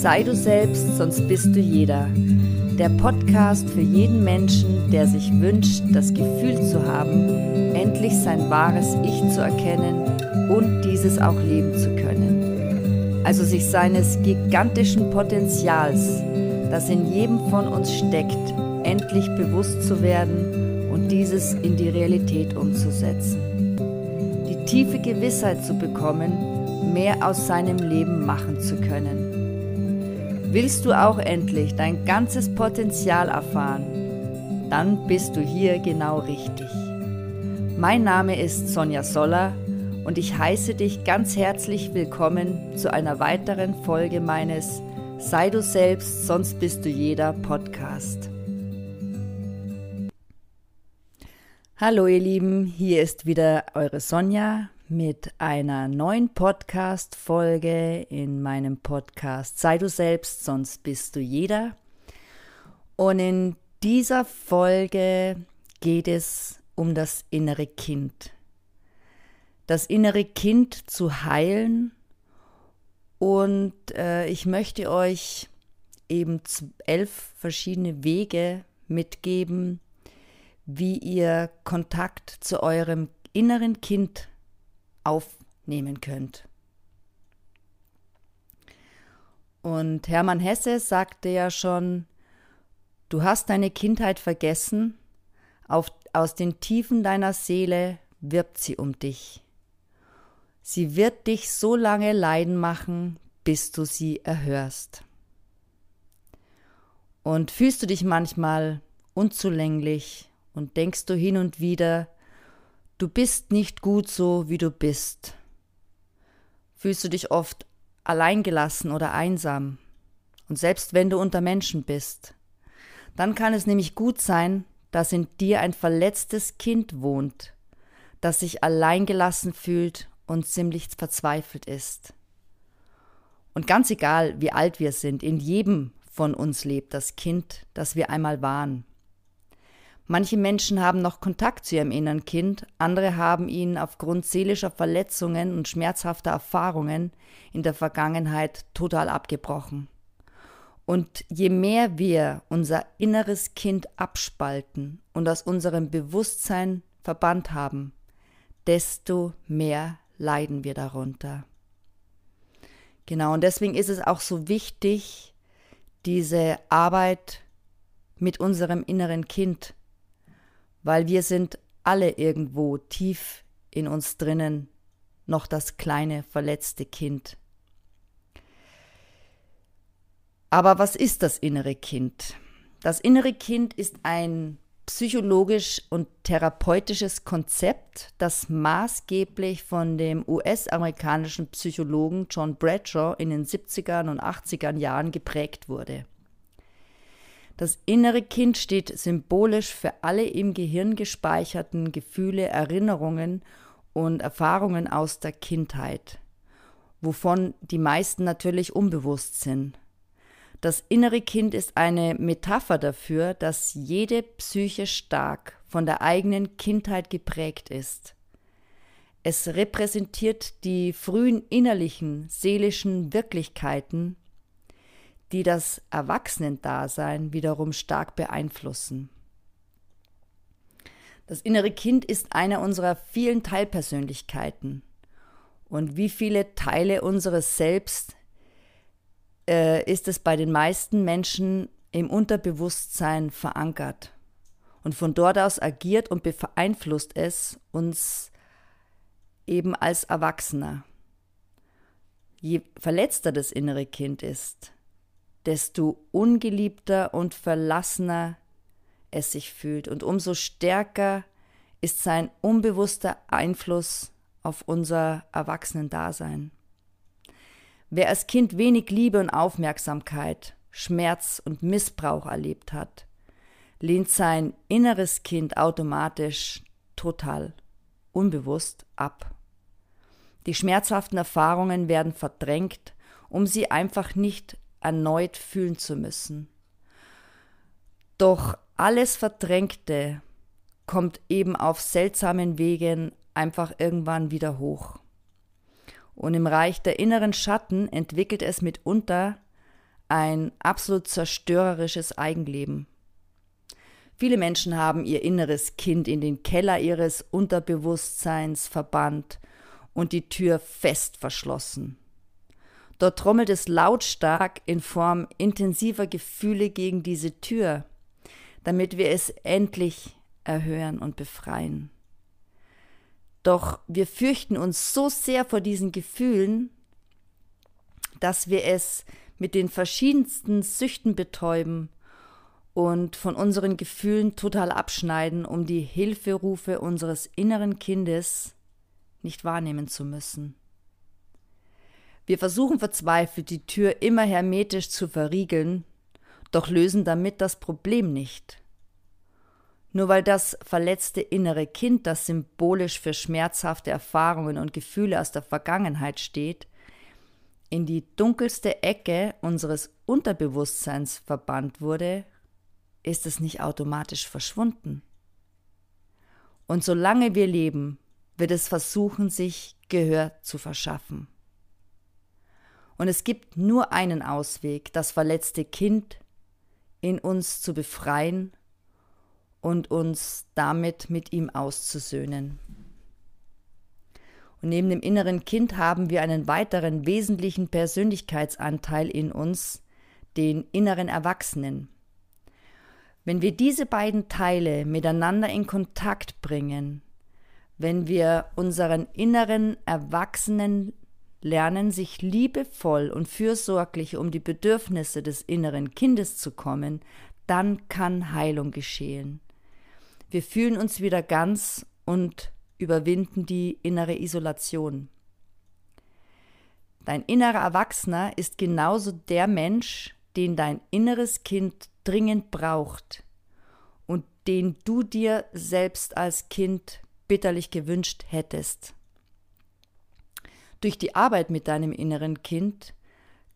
Sei du selbst, sonst bist du jeder. Der Podcast für jeden Menschen, der sich wünscht, das Gefühl zu haben, endlich sein wahres Ich zu erkennen und dieses auch leben zu können. Also sich seines gigantischen Potenzials, das in jedem von uns steckt, endlich bewusst zu werden und dieses in die Realität umzusetzen. Die tiefe Gewissheit zu bekommen, mehr aus seinem Leben machen zu können Willst du auch endlich dein ganzes Potenzial erfahren? Dann bist du hier genau richtig. Mein Name ist Sonja Soller und ich heiße dich ganz herzlich willkommen zu einer weiteren Folge meines Sei du selbst, sonst bist du jeder Podcast. Hallo ihr Lieben, hier ist wieder eure Sonja mit einer neuen Podcast-Folge in meinem Podcast Sei du selbst, sonst bist du jeder. Und in dieser Folge geht es um das innere Kind. Das innere Kind zu heilen. Und äh, ich möchte euch eben elf verschiedene Wege mitgeben, wie ihr Kontakt zu eurem inneren Kind aufnehmen könnt. Und Hermann Hesse sagte ja schon, du hast deine Kindheit vergessen, auf, aus den Tiefen deiner Seele wirbt sie um dich. Sie wird dich so lange leiden machen, bis du sie erhörst. Und fühlst du dich manchmal unzulänglich und denkst du hin und wieder, Du bist nicht gut so, wie du bist. Fühlst du dich oft alleingelassen oder einsam? Und selbst wenn du unter Menschen bist, dann kann es nämlich gut sein, dass in dir ein verletztes Kind wohnt, das sich alleingelassen fühlt und ziemlich verzweifelt ist. Und ganz egal, wie alt wir sind, in jedem von uns lebt das Kind, das wir einmal waren. Manche Menschen haben noch Kontakt zu ihrem inneren Kind, andere haben ihn aufgrund seelischer Verletzungen und schmerzhafter Erfahrungen in der Vergangenheit total abgebrochen. Und je mehr wir unser inneres Kind abspalten und aus unserem Bewusstsein verbannt haben, desto mehr leiden wir darunter. Genau, und deswegen ist es auch so wichtig, diese Arbeit mit unserem inneren Kind weil wir sind alle irgendwo tief in uns drinnen noch das kleine verletzte Kind. Aber was ist das innere Kind? Das innere Kind ist ein psychologisch und therapeutisches Konzept, das maßgeblich von dem US-amerikanischen Psychologen John Bradshaw in den 70er und 80er Jahren geprägt wurde. Das innere Kind steht symbolisch für alle im Gehirn gespeicherten Gefühle, Erinnerungen und Erfahrungen aus der Kindheit, wovon die meisten natürlich unbewusst sind. Das innere Kind ist eine Metapher dafür, dass jede Psyche stark von der eigenen Kindheit geprägt ist. Es repräsentiert die frühen innerlichen, seelischen Wirklichkeiten, die das Erwachsenendasein wiederum stark beeinflussen. Das innere Kind ist eine unserer vielen Teilpersönlichkeiten. Und wie viele Teile unseres Selbst äh, ist es bei den meisten Menschen im Unterbewusstsein verankert. Und von dort aus agiert und beeinflusst es uns eben als Erwachsener. Je verletzter das innere Kind ist, desto ungeliebter und verlassener es sich fühlt und umso stärker ist sein unbewusster Einfluss auf unser Erwachsenendasein. Wer als Kind wenig Liebe und Aufmerksamkeit, Schmerz und Missbrauch erlebt hat, lehnt sein inneres Kind automatisch total unbewusst ab. Die schmerzhaften Erfahrungen werden verdrängt, um sie einfach nicht erneut fühlen zu müssen. Doch alles Verdrängte kommt eben auf seltsamen Wegen einfach irgendwann wieder hoch. Und im Reich der inneren Schatten entwickelt es mitunter ein absolut zerstörerisches Eigenleben. Viele Menschen haben ihr inneres Kind in den Keller ihres Unterbewusstseins verbannt und die Tür fest verschlossen. Dort trommelt es lautstark in Form intensiver Gefühle gegen diese Tür, damit wir es endlich erhören und befreien. Doch wir fürchten uns so sehr vor diesen Gefühlen, dass wir es mit den verschiedensten Süchten betäuben und von unseren Gefühlen total abschneiden, um die Hilferufe unseres inneren Kindes nicht wahrnehmen zu müssen. Wir versuchen verzweifelt, die Tür immer hermetisch zu verriegeln, doch lösen damit das Problem nicht. Nur weil das verletzte innere Kind, das symbolisch für schmerzhafte Erfahrungen und Gefühle aus der Vergangenheit steht, in die dunkelste Ecke unseres Unterbewusstseins verbannt wurde, ist es nicht automatisch verschwunden. Und solange wir leben, wird es versuchen, sich Gehör zu verschaffen. Und es gibt nur einen Ausweg, das verletzte Kind in uns zu befreien und uns damit mit ihm auszusöhnen. Und neben dem inneren Kind haben wir einen weiteren wesentlichen Persönlichkeitsanteil in uns, den inneren Erwachsenen. Wenn wir diese beiden Teile miteinander in Kontakt bringen, wenn wir unseren inneren Erwachsenen lernen, sich liebevoll und fürsorglich um die Bedürfnisse des inneren Kindes zu kommen, dann kann Heilung geschehen. Wir fühlen uns wieder ganz und überwinden die innere Isolation. Dein innerer Erwachsener ist genauso der Mensch, den dein inneres Kind dringend braucht und den du dir selbst als Kind bitterlich gewünscht hättest. Durch die Arbeit mit deinem inneren Kind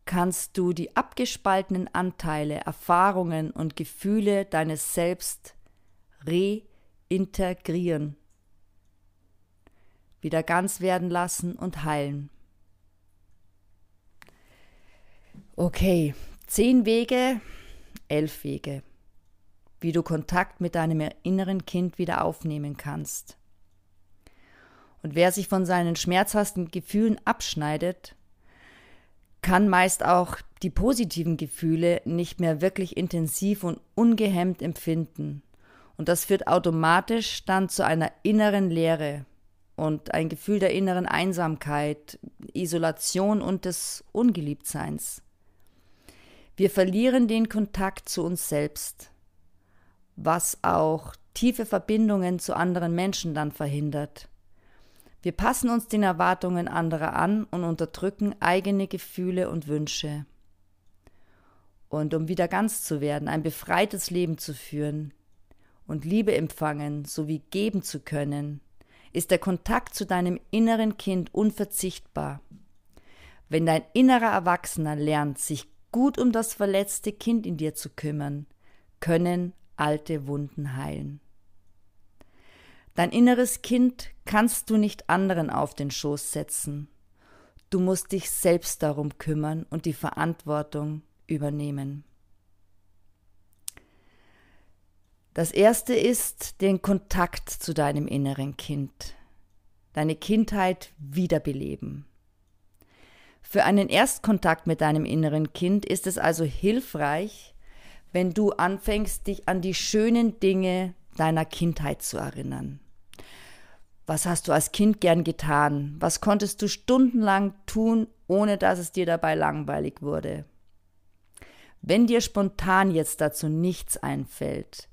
kannst du die abgespaltenen Anteile, Erfahrungen und Gefühle deines Selbst reintegrieren, wieder ganz werden lassen und heilen. Okay, zehn Wege, elf Wege, wie du Kontakt mit deinem inneren Kind wieder aufnehmen kannst. Und wer sich von seinen schmerzhaften Gefühlen abschneidet, kann meist auch die positiven Gefühle nicht mehr wirklich intensiv und ungehemmt empfinden. Und das führt automatisch dann zu einer inneren Leere und ein Gefühl der inneren Einsamkeit, Isolation und des Ungeliebtseins. Wir verlieren den Kontakt zu uns selbst, was auch tiefe Verbindungen zu anderen Menschen dann verhindert. Wir passen uns den Erwartungen anderer an und unterdrücken eigene Gefühle und Wünsche. Und um wieder ganz zu werden, ein befreites Leben zu führen und Liebe empfangen sowie geben zu können, ist der Kontakt zu deinem inneren Kind unverzichtbar. Wenn dein innerer Erwachsener lernt, sich gut um das verletzte Kind in dir zu kümmern, können alte Wunden heilen. Dein inneres Kind kannst du nicht anderen auf den Schoß setzen. Du musst dich selbst darum kümmern und die Verantwortung übernehmen. Das erste ist den Kontakt zu deinem inneren Kind, deine Kindheit wiederbeleben. Für einen Erstkontakt mit deinem inneren Kind ist es also hilfreich, wenn du anfängst, dich an die schönen Dinge deiner Kindheit zu erinnern. Was hast du als Kind gern getan? Was konntest du stundenlang tun, ohne dass es dir dabei langweilig wurde? Wenn dir spontan jetzt dazu nichts einfällt,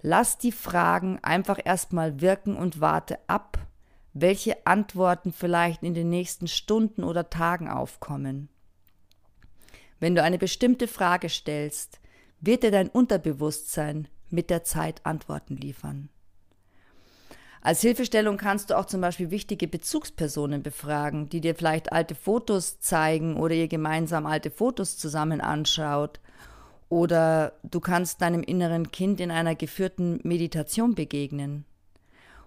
lass die Fragen einfach erstmal wirken und warte ab, welche Antworten vielleicht in den nächsten Stunden oder Tagen aufkommen. Wenn du eine bestimmte Frage stellst, wird dir dein Unterbewusstsein mit der Zeit Antworten liefern. Als Hilfestellung kannst du auch zum Beispiel wichtige Bezugspersonen befragen, die dir vielleicht alte Fotos zeigen oder ihr gemeinsam alte Fotos zusammen anschaut. Oder du kannst deinem inneren Kind in einer geführten Meditation begegnen.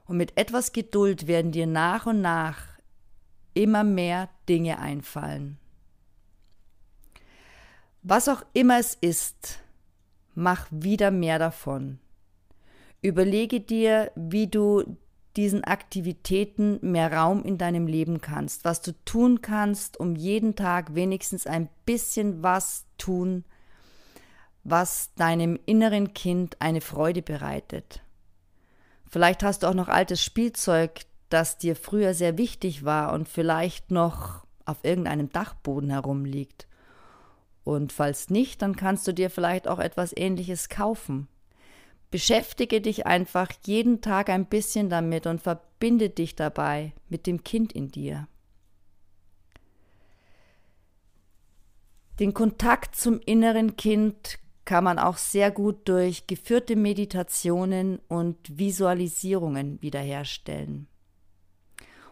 Und mit etwas Geduld werden dir nach und nach immer mehr Dinge einfallen. Was auch immer es ist, mach wieder mehr davon. Überlege dir, wie du diesen Aktivitäten mehr Raum in deinem Leben kannst, was du tun kannst, um jeden Tag wenigstens ein bisschen was tun, was deinem inneren Kind eine Freude bereitet. Vielleicht hast du auch noch altes Spielzeug, das dir früher sehr wichtig war und vielleicht noch auf irgendeinem Dachboden herumliegt. Und falls nicht, dann kannst du dir vielleicht auch etwas Ähnliches kaufen. Beschäftige dich einfach jeden Tag ein bisschen damit und verbinde dich dabei mit dem Kind in dir. Den Kontakt zum inneren Kind kann man auch sehr gut durch geführte Meditationen und Visualisierungen wiederherstellen.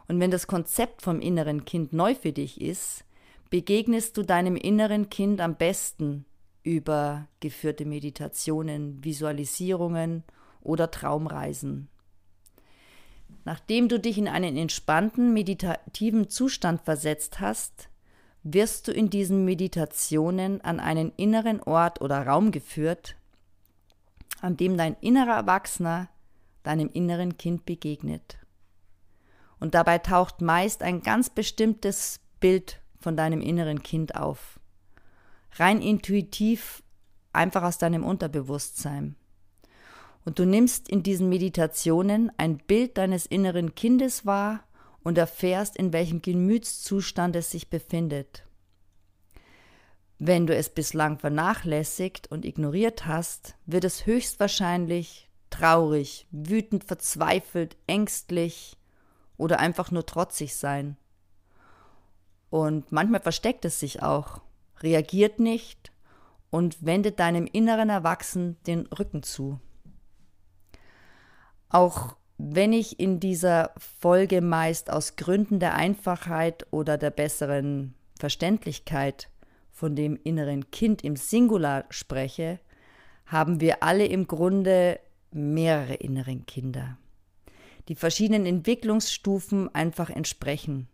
Und wenn das Konzept vom inneren Kind neu für dich ist, begegnest du deinem inneren Kind am besten über geführte Meditationen, Visualisierungen oder Traumreisen. Nachdem du dich in einen entspannten, meditativen Zustand versetzt hast, wirst du in diesen Meditationen an einen inneren Ort oder Raum geführt, an dem dein innerer Erwachsener deinem inneren Kind begegnet. Und dabei taucht meist ein ganz bestimmtes Bild von deinem inneren Kind auf rein intuitiv einfach aus deinem Unterbewusstsein. Und du nimmst in diesen Meditationen ein Bild deines inneren Kindes wahr und erfährst, in welchem Gemütszustand es sich befindet. Wenn du es bislang vernachlässigt und ignoriert hast, wird es höchstwahrscheinlich traurig, wütend, verzweifelt, ängstlich oder einfach nur trotzig sein. Und manchmal versteckt es sich auch reagiert nicht und wendet deinem inneren Erwachsenen den Rücken zu. Auch wenn ich in dieser Folge meist aus Gründen der Einfachheit oder der besseren Verständlichkeit von dem inneren Kind im Singular spreche, haben wir alle im Grunde mehrere inneren Kinder, die verschiedenen Entwicklungsstufen einfach entsprechen.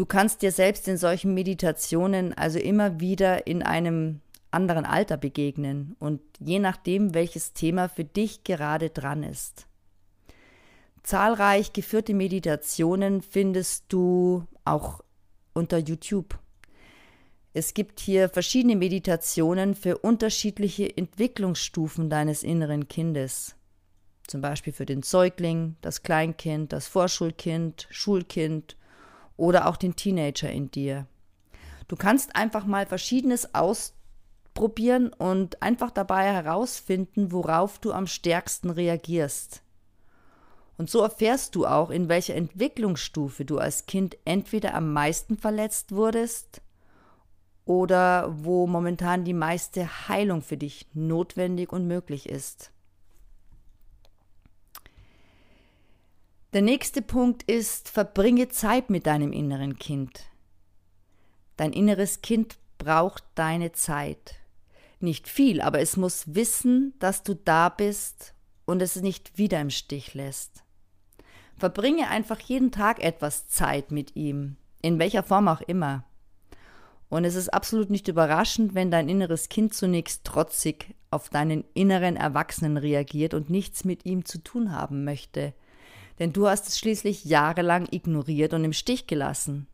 Du kannst dir selbst in solchen Meditationen also immer wieder in einem anderen Alter begegnen und je nachdem, welches Thema für dich gerade dran ist. Zahlreich geführte Meditationen findest du auch unter YouTube. Es gibt hier verschiedene Meditationen für unterschiedliche Entwicklungsstufen deines inneren Kindes. Zum Beispiel für den Säugling, das Kleinkind, das Vorschulkind, Schulkind oder auch den Teenager in dir. Du kannst einfach mal Verschiedenes ausprobieren und einfach dabei herausfinden, worauf du am stärksten reagierst. Und so erfährst du auch, in welcher Entwicklungsstufe du als Kind entweder am meisten verletzt wurdest oder wo momentan die meiste Heilung für dich notwendig und möglich ist. Der nächste Punkt ist, verbringe Zeit mit deinem inneren Kind. Dein inneres Kind braucht deine Zeit. Nicht viel, aber es muss wissen, dass du da bist und es nicht wieder im Stich lässt. Verbringe einfach jeden Tag etwas Zeit mit ihm, in welcher Form auch immer. Und es ist absolut nicht überraschend, wenn dein inneres Kind zunächst trotzig auf deinen inneren Erwachsenen reagiert und nichts mit ihm zu tun haben möchte – denn du hast es schließlich jahrelang ignoriert und im Stich gelassen.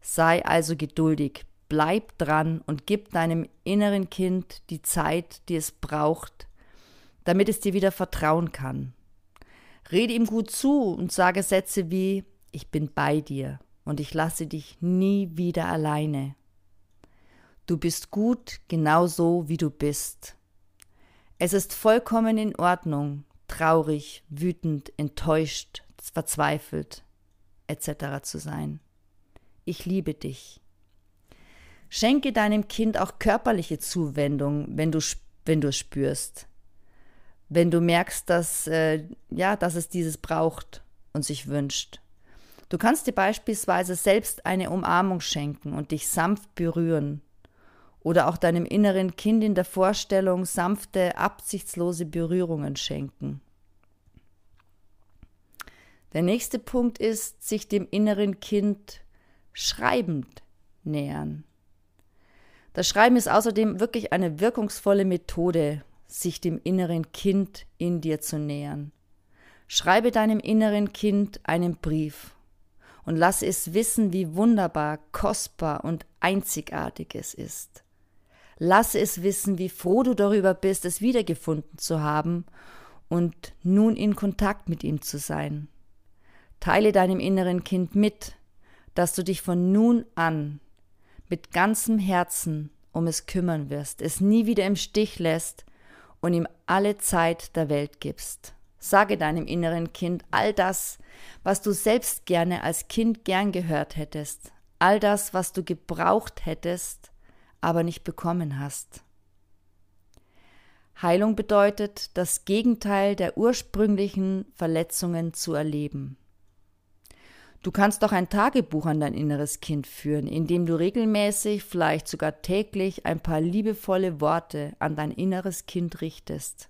Sei also geduldig, bleib dran und gib deinem inneren Kind die Zeit, die es braucht, damit es dir wieder vertrauen kann. Rede ihm gut zu und sage Sätze wie Ich bin bei dir und ich lasse dich nie wieder alleine. Du bist gut genau so, wie du bist. Es ist vollkommen in Ordnung, traurig, wütend, enttäuscht, verzweifelt etc. zu sein. Ich liebe dich. Schenke deinem Kind auch körperliche Zuwendung, wenn du, wenn du spürst. Wenn du merkst, dass, äh, ja, dass es dieses braucht und sich wünscht. Du kannst dir beispielsweise selbst eine Umarmung schenken und dich sanft berühren. Oder auch deinem inneren Kind in der Vorstellung sanfte, absichtslose Berührungen schenken. Der nächste Punkt ist, sich dem inneren Kind schreibend nähern. Das Schreiben ist außerdem wirklich eine wirkungsvolle Methode, sich dem inneren Kind in dir zu nähern. Schreibe deinem inneren Kind einen Brief und lass es wissen, wie wunderbar, kostbar und einzigartig es ist. Lass es wissen, wie froh du darüber bist, es wiedergefunden zu haben und nun in Kontakt mit ihm zu sein. Teile deinem inneren Kind mit, dass du dich von nun an mit ganzem Herzen um es kümmern wirst, es nie wieder im Stich lässt und ihm alle Zeit der Welt gibst. Sage deinem inneren Kind all das, was du selbst gerne als Kind gern gehört hättest, all das, was du gebraucht hättest, aber nicht bekommen hast. Heilung bedeutet, das Gegenteil der ursprünglichen Verletzungen zu erleben. Du kannst auch ein Tagebuch an dein inneres Kind führen, indem du regelmäßig, vielleicht sogar täglich, ein paar liebevolle Worte an dein inneres Kind richtest.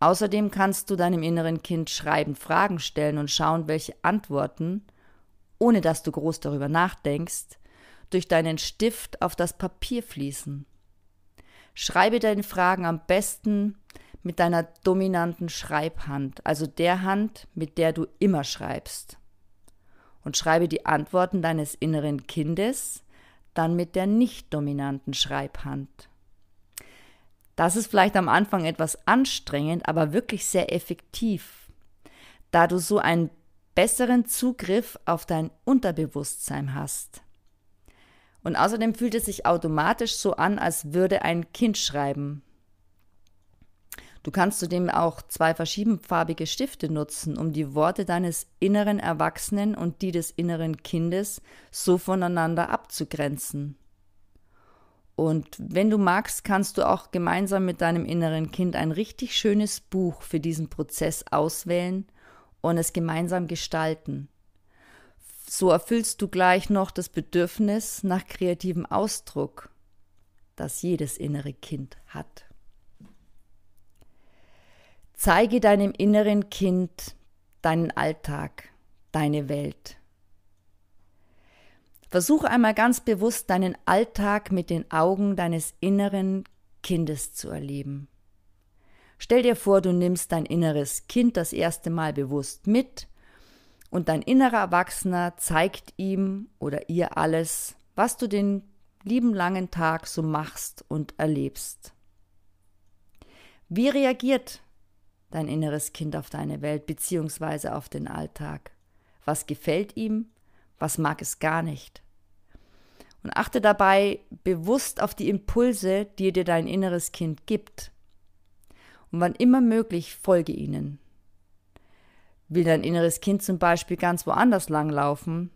Außerdem kannst du deinem inneren Kind schreibend Fragen stellen und schauen, welche Antworten, ohne dass du groß darüber nachdenkst, durch deinen Stift auf das Papier fließen. Schreibe deine Fragen am besten mit deiner dominanten Schreibhand, also der Hand, mit der du immer schreibst und schreibe die Antworten deines inneren Kindes dann mit der nicht dominanten Schreibhand. Das ist vielleicht am Anfang etwas anstrengend, aber wirklich sehr effektiv, da du so einen besseren Zugriff auf dein Unterbewusstsein hast. Und außerdem fühlt es sich automatisch so an, als würde ein Kind schreiben. Du kannst zudem auch zwei verschiedenfarbige Stifte nutzen, um die Worte deines inneren Erwachsenen und die des inneren Kindes so voneinander abzugrenzen. Und wenn du magst, kannst du auch gemeinsam mit deinem inneren Kind ein richtig schönes Buch für diesen Prozess auswählen und es gemeinsam gestalten. So erfüllst du gleich noch das Bedürfnis nach kreativem Ausdruck, das jedes innere Kind hat. Zeige deinem inneren Kind deinen Alltag, deine Welt. Versuche einmal ganz bewusst deinen Alltag mit den Augen deines inneren Kindes zu erleben. Stell dir vor, du nimmst dein inneres Kind das erste Mal bewusst mit und dein innerer Erwachsener zeigt ihm oder ihr alles, was du den lieben langen Tag so machst und erlebst. Wie reagiert dein inneres Kind auf deine Welt beziehungsweise auf den Alltag. Was gefällt ihm, was mag es gar nicht. Und achte dabei bewusst auf die Impulse, die dir dein inneres Kind gibt. Und wann immer möglich, folge ihnen. Will dein inneres Kind zum Beispiel ganz woanders langlaufen,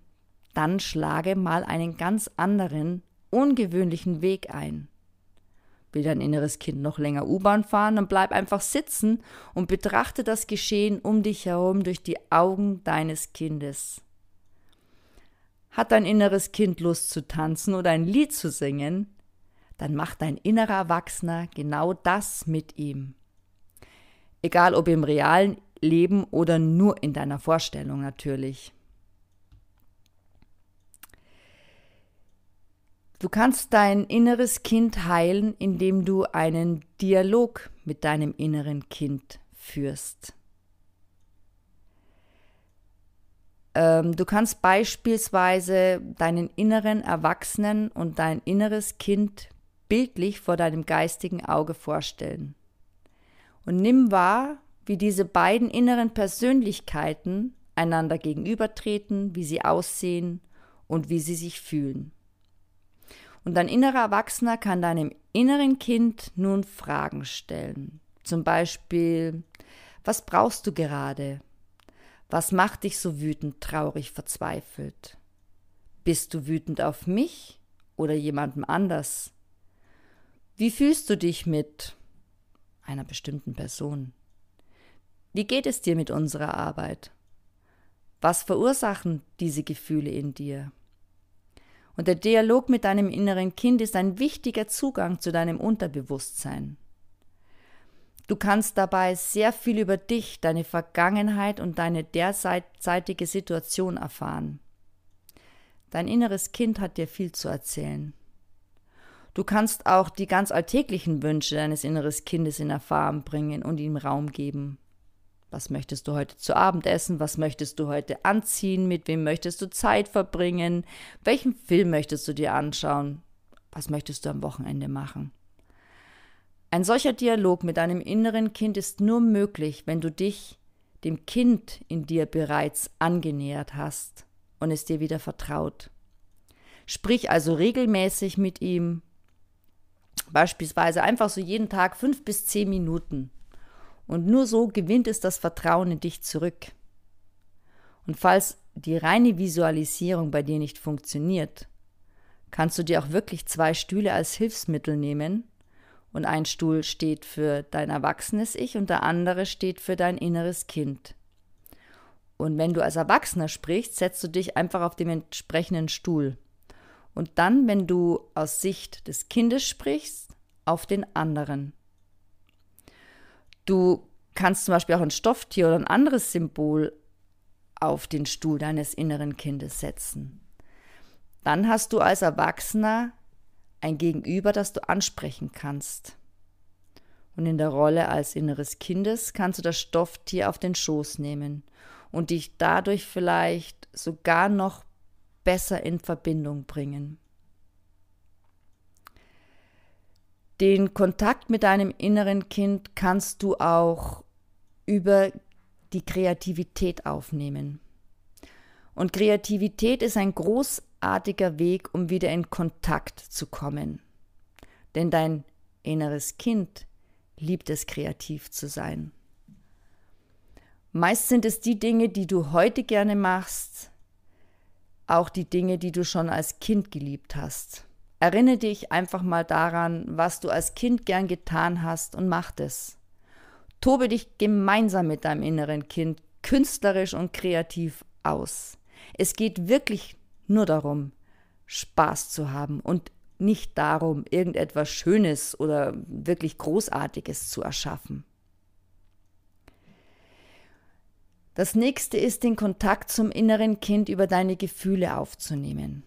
dann schlage mal einen ganz anderen, ungewöhnlichen Weg ein. Will dein inneres Kind noch länger U-Bahn fahren, dann bleib einfach sitzen und betrachte das Geschehen um dich herum durch die Augen deines Kindes. Hat dein inneres Kind Lust zu tanzen oder ein Lied zu singen, dann macht dein innerer Erwachsener genau das mit ihm. Egal ob im realen Leben oder nur in deiner Vorstellung natürlich. Du kannst dein inneres Kind heilen, indem du einen Dialog mit deinem inneren Kind führst. Ähm, du kannst beispielsweise deinen inneren Erwachsenen und dein inneres Kind bildlich vor deinem geistigen Auge vorstellen. Und nimm wahr, wie diese beiden inneren Persönlichkeiten einander gegenübertreten, wie sie aussehen und wie sie sich fühlen. Und dein innerer Erwachsener kann deinem inneren Kind nun Fragen stellen. Zum Beispiel, was brauchst du gerade? Was macht dich so wütend, traurig, verzweifelt? Bist du wütend auf mich oder jemandem anders? Wie fühlst du dich mit einer bestimmten Person? Wie geht es dir mit unserer Arbeit? Was verursachen diese Gefühle in dir? Und der Dialog mit deinem inneren Kind ist ein wichtiger Zugang zu deinem Unterbewusstsein. Du kannst dabei sehr viel über dich, deine Vergangenheit und deine derzeitige Situation erfahren. Dein inneres Kind hat dir viel zu erzählen. Du kannst auch die ganz alltäglichen Wünsche deines inneren Kindes in Erfahrung bringen und ihm Raum geben. Was möchtest du heute zu Abend essen? Was möchtest du heute anziehen? Mit wem möchtest du Zeit verbringen? Welchen Film möchtest du dir anschauen? Was möchtest du am Wochenende machen? Ein solcher Dialog mit deinem inneren Kind ist nur möglich, wenn du dich dem Kind in dir bereits angenähert hast und es dir wieder vertraut. Sprich also regelmäßig mit ihm, beispielsweise einfach so jeden Tag fünf bis zehn Minuten. Und nur so gewinnt es das Vertrauen in dich zurück. Und falls die reine Visualisierung bei dir nicht funktioniert, kannst du dir auch wirklich zwei Stühle als Hilfsmittel nehmen und ein Stuhl steht für dein erwachsenes Ich und der andere steht für dein inneres Kind. Und wenn du als Erwachsener sprichst, setzt du dich einfach auf dem entsprechenden Stuhl. Und dann, wenn du aus Sicht des Kindes sprichst, auf den anderen. Du kannst zum Beispiel auch ein Stofftier oder ein anderes Symbol auf den Stuhl deines inneren Kindes setzen. Dann hast du als Erwachsener ein Gegenüber, das du ansprechen kannst. Und in der Rolle als inneres Kindes kannst du das Stofftier auf den Schoß nehmen und dich dadurch vielleicht sogar noch besser in Verbindung bringen. Den Kontakt mit deinem inneren Kind kannst du auch über die Kreativität aufnehmen. Und Kreativität ist ein großartiger Weg, um wieder in Kontakt zu kommen. Denn dein inneres Kind liebt es, kreativ zu sein. Meist sind es die Dinge, die du heute gerne machst, auch die Dinge, die du schon als Kind geliebt hast. Erinnere dich einfach mal daran, was du als Kind gern getan hast und mach es. Tobe dich gemeinsam mit deinem inneren Kind künstlerisch und kreativ aus. Es geht wirklich nur darum, Spaß zu haben und nicht darum, irgendetwas Schönes oder wirklich Großartiges zu erschaffen. Das nächste ist, den Kontakt zum inneren Kind über deine Gefühle aufzunehmen.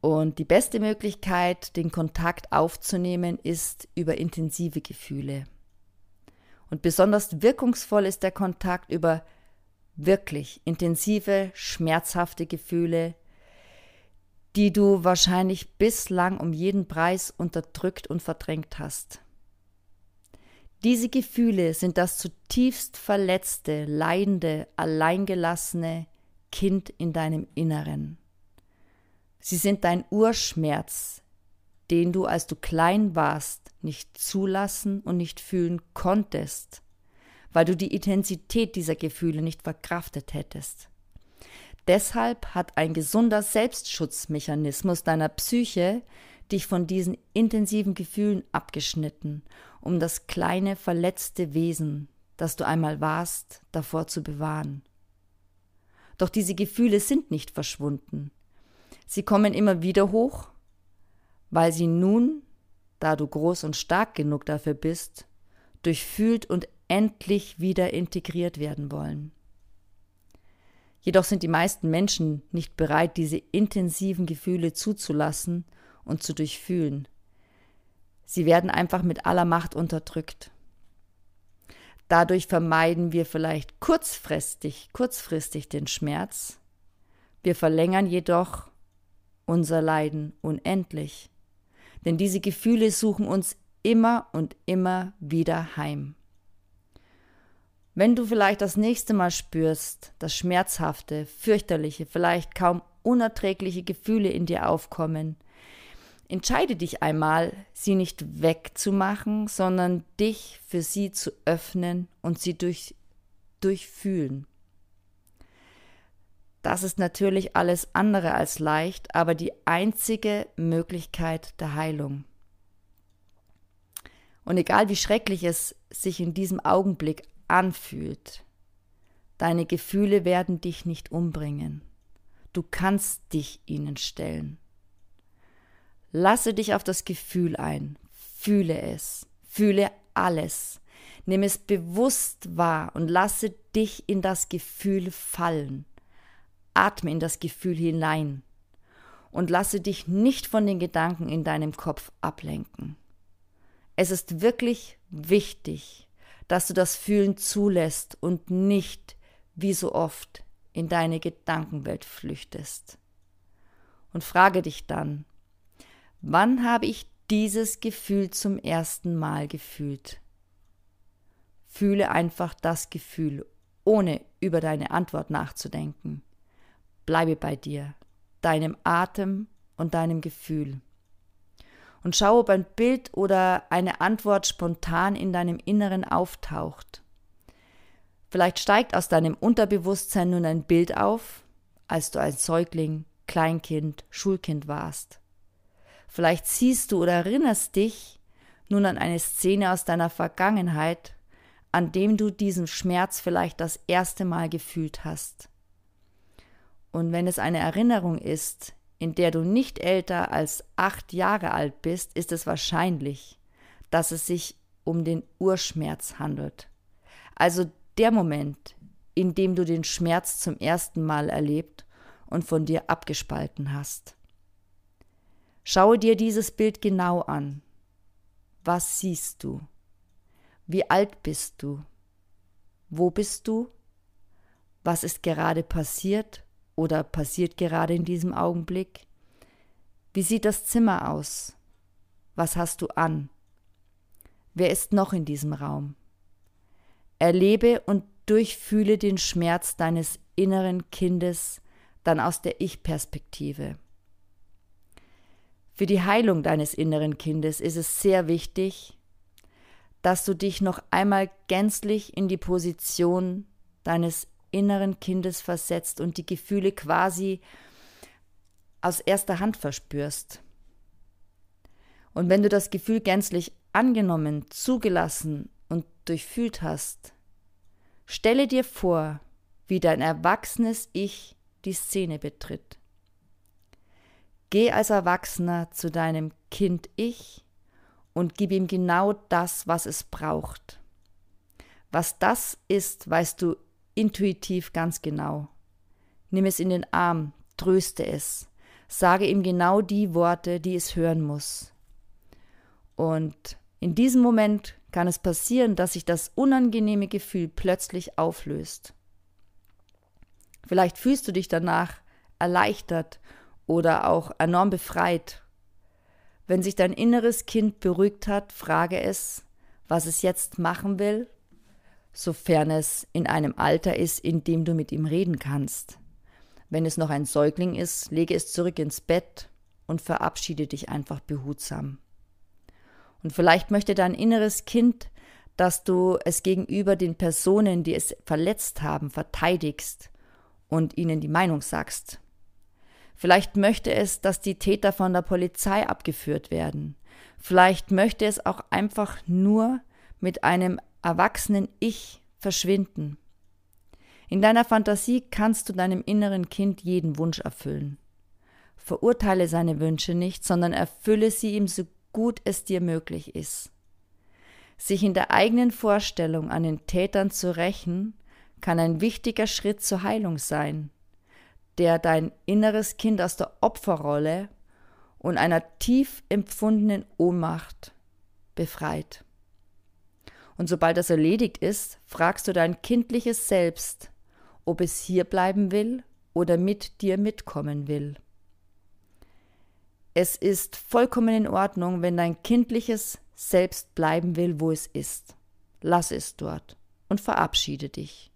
Und die beste Möglichkeit, den Kontakt aufzunehmen, ist über intensive Gefühle. Und besonders wirkungsvoll ist der Kontakt über wirklich intensive, schmerzhafte Gefühle, die du wahrscheinlich bislang um jeden Preis unterdrückt und verdrängt hast. Diese Gefühle sind das zutiefst verletzte, leidende, alleingelassene Kind in deinem Inneren. Sie sind dein Urschmerz, den du, als du klein warst, nicht zulassen und nicht fühlen konntest, weil du die Intensität dieser Gefühle nicht verkraftet hättest. Deshalb hat ein gesunder Selbstschutzmechanismus deiner Psyche dich von diesen intensiven Gefühlen abgeschnitten, um das kleine verletzte Wesen, das du einmal warst, davor zu bewahren. Doch diese Gefühle sind nicht verschwunden. Sie kommen immer wieder hoch, weil sie nun, da du groß und stark genug dafür bist, durchfühlt und endlich wieder integriert werden wollen. Jedoch sind die meisten Menschen nicht bereit, diese intensiven Gefühle zuzulassen und zu durchfühlen. Sie werden einfach mit aller Macht unterdrückt. Dadurch vermeiden wir vielleicht kurzfristig, kurzfristig den Schmerz. Wir verlängern jedoch unser Leiden unendlich. Denn diese Gefühle suchen uns immer und immer wieder heim. Wenn du vielleicht das nächste Mal spürst, dass schmerzhafte, fürchterliche, vielleicht kaum unerträgliche Gefühle in dir aufkommen, entscheide dich einmal, sie nicht wegzumachen, sondern dich für sie zu öffnen und sie durch, durchfühlen. Das ist natürlich alles andere als leicht, aber die einzige Möglichkeit der Heilung. Und egal wie schrecklich es sich in diesem Augenblick anfühlt, deine Gefühle werden dich nicht umbringen. Du kannst dich ihnen stellen. Lasse dich auf das Gefühl ein, fühle es, fühle alles, nimm es bewusst wahr und lasse dich in das Gefühl fallen. Atme in das Gefühl hinein und lasse dich nicht von den Gedanken in deinem Kopf ablenken. Es ist wirklich wichtig, dass du das Fühlen zulässt und nicht, wie so oft, in deine Gedankenwelt flüchtest. Und frage dich dann, wann habe ich dieses Gefühl zum ersten Mal gefühlt? Fühle einfach das Gefühl, ohne über deine Antwort nachzudenken. Bleibe bei dir, deinem Atem und deinem Gefühl. Und schau, ob ein Bild oder eine Antwort spontan in deinem Inneren auftaucht. Vielleicht steigt aus deinem Unterbewusstsein nun ein Bild auf, als du ein Säugling, Kleinkind, Schulkind warst. Vielleicht siehst du oder erinnerst dich nun an eine Szene aus deiner Vergangenheit, an dem du diesen Schmerz vielleicht das erste Mal gefühlt hast. Und wenn es eine Erinnerung ist, in der du nicht älter als acht Jahre alt bist, ist es wahrscheinlich, dass es sich um den Urschmerz handelt. Also der Moment, in dem du den Schmerz zum ersten Mal erlebt und von dir abgespalten hast. Schaue dir dieses Bild genau an. Was siehst du? Wie alt bist du? Wo bist du? Was ist gerade passiert oder passiert gerade in diesem Augenblick? Wie sieht das Zimmer aus? Was hast du an? Wer ist noch in diesem Raum? Erlebe und durchfühle den Schmerz deines inneren Kindes dann aus der Ich-Perspektive. Für die Heilung deines inneren Kindes ist es sehr wichtig, dass du dich noch einmal gänzlich in die Position deines inneren Kindes versetzt und die Gefühle quasi aus erster Hand verspürst. Und wenn du das Gefühl gänzlich angenommen, zugelassen und durchfühlt hast, stelle dir vor, wie dein erwachsenes Ich die Szene betritt. Geh als Erwachsener zu deinem Kind Ich und gib ihm genau das, was es braucht. Was das ist, weißt du intuitiv ganz genau. Nimm es in den Arm, tröste es, sage ihm genau die Worte, die es hören muss. Und in diesem Moment kann es passieren, dass sich das unangenehme Gefühl plötzlich auflöst. Vielleicht fühlst du dich danach erleichtert oder auch enorm befreit wenn sich dein inneres Kind beruhigt hat, frage es, was es jetzt machen will, sofern es in einem Alter ist, in dem du mit ihm reden kannst. Wenn es noch ein Säugling ist, lege es zurück ins Bett und verabschiede dich einfach behutsam. Und vielleicht möchte dein inneres Kind, dass du es gegenüber den Personen, die es verletzt haben, verteidigst und ihnen die Meinung sagst. Vielleicht möchte es, dass die Täter von der Polizei abgeführt werden. Vielleicht möchte es auch einfach nur mit einem erwachsenen Ich verschwinden. In deiner Fantasie kannst du deinem inneren Kind jeden Wunsch erfüllen. Verurteile seine Wünsche nicht, sondern erfülle sie ihm so gut es dir möglich ist. Sich in der eigenen Vorstellung an den Tätern zu rächen, kann ein wichtiger Schritt zur Heilung sein der dein inneres Kind aus der Opferrolle und einer tief empfundenen Ohnmacht befreit. Und sobald das erledigt ist, fragst du dein kindliches Selbst, ob es hier bleiben will oder mit dir mitkommen will. Es ist vollkommen in Ordnung, wenn dein kindliches Selbst bleiben will, wo es ist. Lass es dort und verabschiede dich.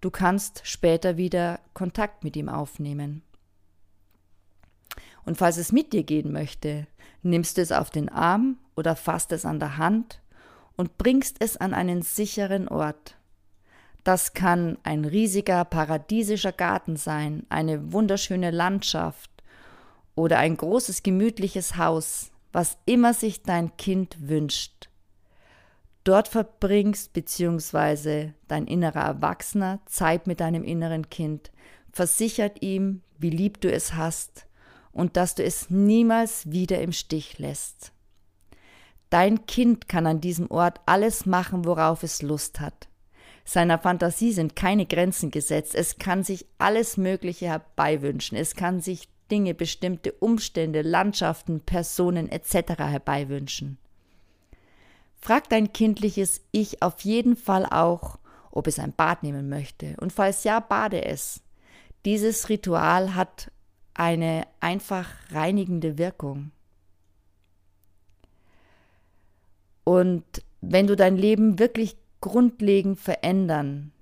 Du kannst später wieder Kontakt mit ihm aufnehmen. Und falls es mit dir gehen möchte, nimmst du es auf den Arm oder fasst es an der Hand und bringst es an einen sicheren Ort. Das kann ein riesiger paradiesischer Garten sein, eine wunderschöne Landschaft oder ein großes gemütliches Haus, was immer sich dein Kind wünscht dort verbringst, beziehungsweise dein innerer Erwachsener Zeit mit deinem inneren Kind, versichert ihm, wie lieb du es hast und dass du es niemals wieder im Stich lässt. Dein Kind kann an diesem Ort alles machen, worauf es Lust hat. Seiner Fantasie sind keine Grenzen gesetzt. Es kann sich alles Mögliche herbeiwünschen. Es kann sich Dinge, bestimmte Umstände, Landschaften, Personen etc. herbeiwünschen. Frag dein kindliches Ich auf jeden Fall auch, ob es ein Bad nehmen möchte. Und falls ja, bade es. Dieses Ritual hat eine einfach reinigende Wirkung. Und wenn du dein Leben wirklich grundlegend verändern,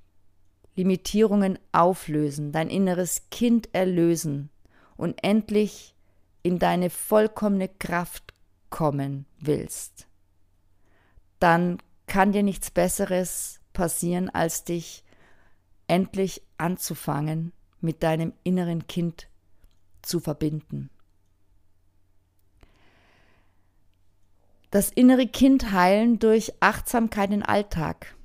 Limitierungen auflösen, dein inneres Kind erlösen und endlich in deine vollkommene Kraft kommen willst, dann kann dir nichts Besseres passieren, als dich endlich anzufangen, mit deinem inneren Kind zu verbinden. Das innere Kind heilen durch Achtsamkeit im Alltag.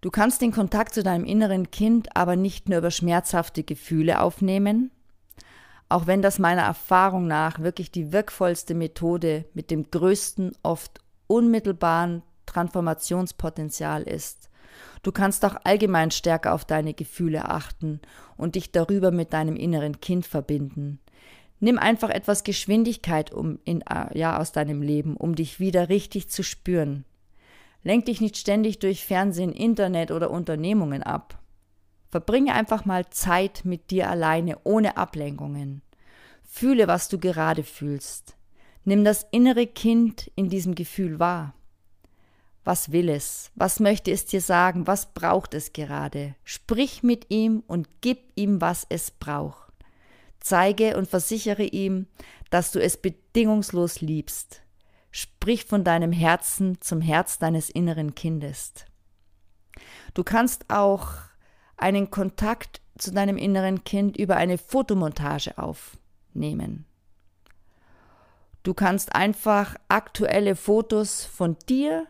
Du kannst den Kontakt zu deinem inneren Kind aber nicht nur über schmerzhafte Gefühle aufnehmen, auch wenn das meiner Erfahrung nach wirklich die wirkvollste Methode mit dem größten, oft unmittelbaren Transformationspotenzial ist. Du kannst auch allgemein stärker auf deine Gefühle achten und dich darüber mit deinem inneren Kind verbinden. Nimm einfach etwas Geschwindigkeit um in, ja, aus deinem Leben, um dich wieder richtig zu spüren. Lenk dich nicht ständig durch Fernsehen, Internet oder Unternehmungen ab. Verbringe einfach mal Zeit mit dir alleine, ohne Ablenkungen. Fühle, was du gerade fühlst. Nimm das innere Kind in diesem Gefühl wahr. Was will es? Was möchte es dir sagen? Was braucht es gerade? Sprich mit ihm und gib ihm, was es braucht. Zeige und versichere ihm, dass du es bedingungslos liebst. Sprich von deinem Herzen zum Herz deines inneren Kindes. Du kannst auch einen Kontakt zu deinem inneren Kind über eine Fotomontage aufnehmen. Du kannst einfach aktuelle Fotos von dir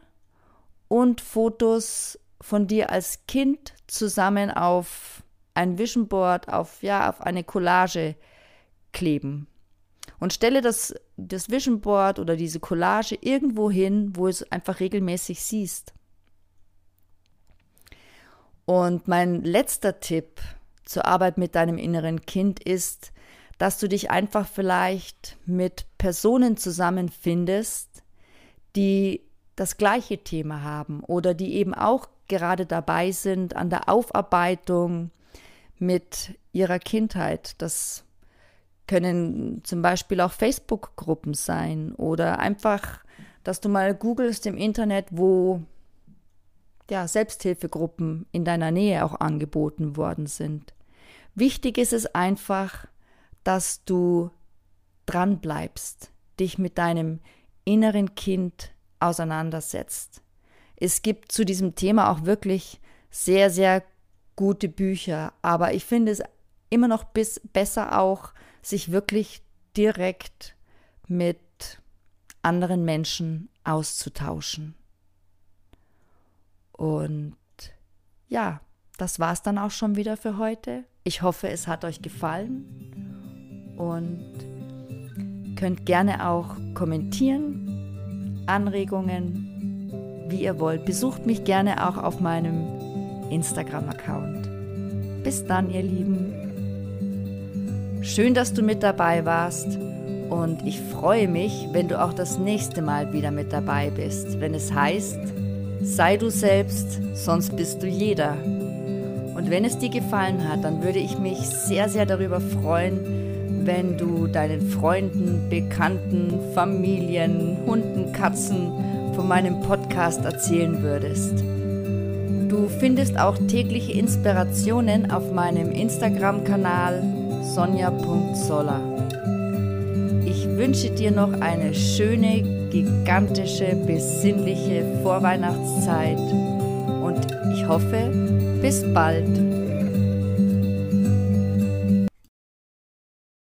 und Fotos von dir als Kind zusammen auf ein Vision Board, auf, ja, auf eine Collage kleben. Und stelle das, das Vision Board oder diese Collage irgendwo hin, wo es einfach regelmäßig siehst. Und mein letzter Tipp zur Arbeit mit deinem inneren Kind ist, dass du dich einfach vielleicht mit Personen zusammenfindest, die das gleiche Thema haben oder die eben auch gerade dabei sind an der Aufarbeitung mit ihrer Kindheit. Das können zum Beispiel auch Facebook-Gruppen sein oder einfach, dass du mal googelst im Internet, wo ja, Selbsthilfegruppen in deiner Nähe auch angeboten worden sind. Wichtig ist es einfach, dass du dran bleibst, dich mit deinem inneren Kind auseinandersetzt. Es gibt zu diesem Thema auch wirklich sehr, sehr gute Bücher, aber ich finde es immer noch bis besser auch, sich wirklich direkt mit anderen Menschen auszutauschen. Und ja, das war es dann auch schon wieder für heute. Ich hoffe, es hat euch gefallen und könnt gerne auch kommentieren, Anregungen, wie ihr wollt. Besucht mich gerne auch auf meinem Instagram-Account. Bis dann, ihr Lieben. Schön, dass du mit dabei warst und ich freue mich, wenn du auch das nächste Mal wieder mit dabei bist, wenn es heißt, sei du selbst, sonst bist du jeder. Und wenn es dir gefallen hat, dann würde ich mich sehr, sehr darüber freuen, wenn du deinen Freunden, Bekannten, Familien, Hunden, Katzen von meinem Podcast erzählen würdest. Findest auch tägliche Inspirationen auf meinem Instagram-Kanal sonja.soller. Ich wünsche dir noch eine schöne, gigantische, besinnliche Vorweihnachtszeit und ich hoffe, bis bald.